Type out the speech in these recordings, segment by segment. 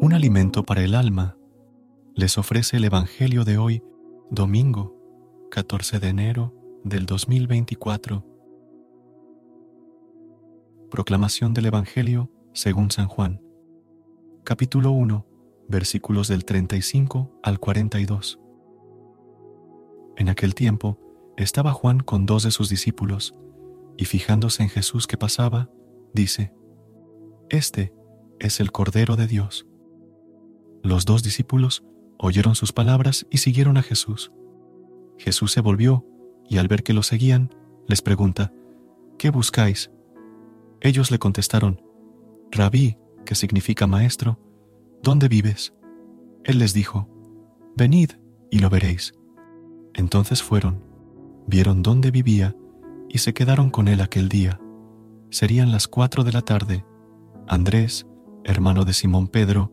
Un alimento para el alma, les ofrece el Evangelio de hoy, domingo 14 de enero del 2024. Proclamación del Evangelio según San Juan, capítulo 1, versículos del 35 al 42. En aquel tiempo estaba Juan con dos de sus discípulos, y fijándose en Jesús que pasaba, dice, Este es el Cordero de Dios. Los dos discípulos oyeron sus palabras y siguieron a Jesús. Jesús se volvió y al ver que lo seguían, les pregunta, ¿qué buscáis? Ellos le contestaron, Rabí, que significa maestro, ¿dónde vives? Él les dijo, Venid y lo veréis. Entonces fueron, vieron dónde vivía y se quedaron con él aquel día. Serían las cuatro de la tarde. Andrés, hermano de Simón Pedro,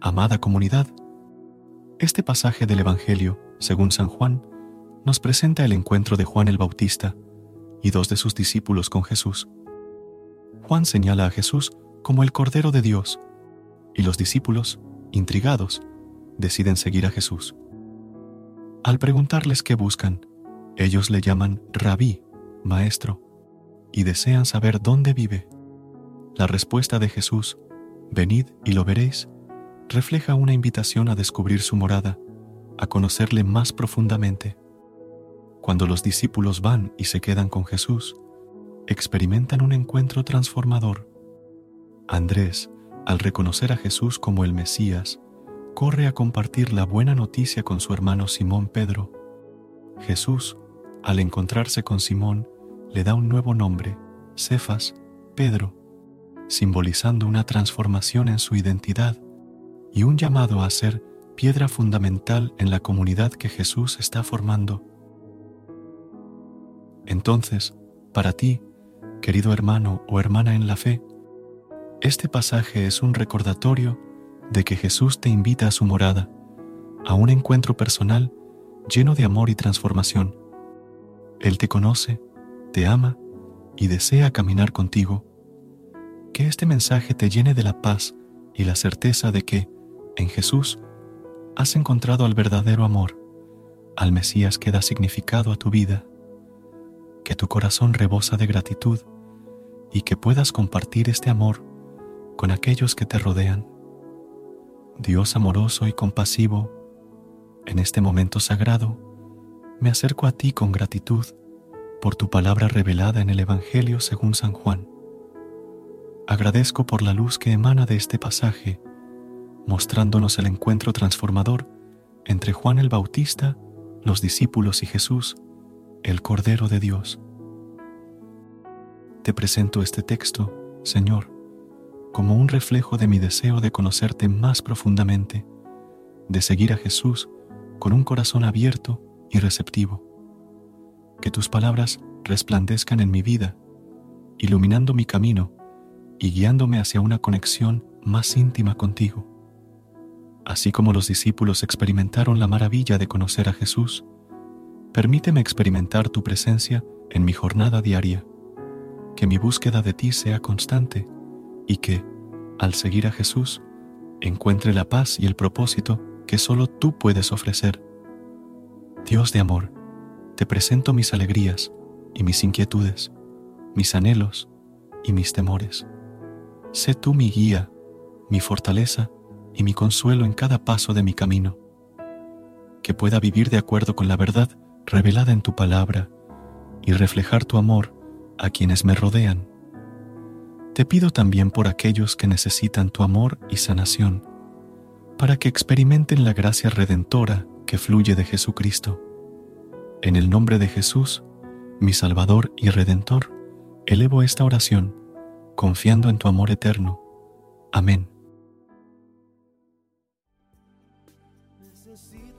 Amada comunidad, este pasaje del Evangelio, según San Juan, nos presenta el encuentro de Juan el Bautista y dos de sus discípulos con Jesús. Juan señala a Jesús como el Cordero de Dios y los discípulos, intrigados, deciden seguir a Jesús. Al preguntarles qué buscan, ellos le llaman rabí, maestro, y desean saber dónde vive. La respuesta de Jesús, venid y lo veréis, refleja una invitación a descubrir su morada, a conocerle más profundamente. Cuando los discípulos van y se quedan con Jesús, experimentan un encuentro transformador. Andrés, al reconocer a Jesús como el Mesías, corre a compartir la buena noticia con su hermano Simón Pedro. Jesús, al encontrarse con Simón, le da un nuevo nombre, Cefas, Pedro, simbolizando una transformación en su identidad y un llamado a ser piedra fundamental en la comunidad que Jesús está formando. Entonces, para ti, querido hermano o hermana en la fe, este pasaje es un recordatorio de que Jesús te invita a su morada, a un encuentro personal lleno de amor y transformación. Él te conoce, te ama y desea caminar contigo. Que este mensaje te llene de la paz y la certeza de que, en Jesús has encontrado al verdadero amor, al Mesías que da significado a tu vida, que tu corazón rebosa de gratitud y que puedas compartir este amor con aquellos que te rodean. Dios amoroso y compasivo, en este momento sagrado, me acerco a ti con gratitud por tu palabra revelada en el Evangelio según San Juan. Agradezco por la luz que emana de este pasaje mostrándonos el encuentro transformador entre Juan el Bautista, los discípulos y Jesús, el Cordero de Dios. Te presento este texto, Señor, como un reflejo de mi deseo de conocerte más profundamente, de seguir a Jesús con un corazón abierto y receptivo. que tus palabras resplandezcan en mi vida, iluminando mi camino y guiándome hacia una conexión más íntima contigo. Así como los discípulos experimentaron la maravilla de conocer a Jesús, permíteme experimentar tu presencia en mi jornada diaria, que mi búsqueda de ti sea constante y que, al seguir a Jesús, encuentre la paz y el propósito que solo tú puedes ofrecer. Dios de amor, te presento mis alegrías y mis inquietudes, mis anhelos y mis temores. Sé tú mi guía, mi fortaleza y mi consuelo en cada paso de mi camino. Que pueda vivir de acuerdo con la verdad revelada en tu palabra y reflejar tu amor a quienes me rodean. Te pido también por aquellos que necesitan tu amor y sanación, para que experimenten la gracia redentora que fluye de Jesucristo. En el nombre de Jesús, mi Salvador y Redentor, elevo esta oración, confiando en tu amor eterno. Amén.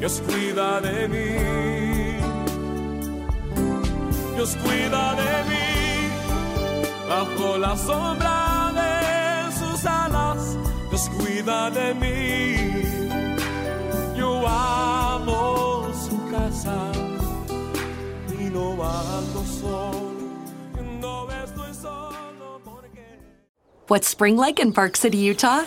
Dios cuida de mí. Dios cuida de mí bajo la sombra de sus alas, Dios cuida de mí. Yo amo su casa y no ando solo, no estoy solo porque... What's spring like in Park City, Utah?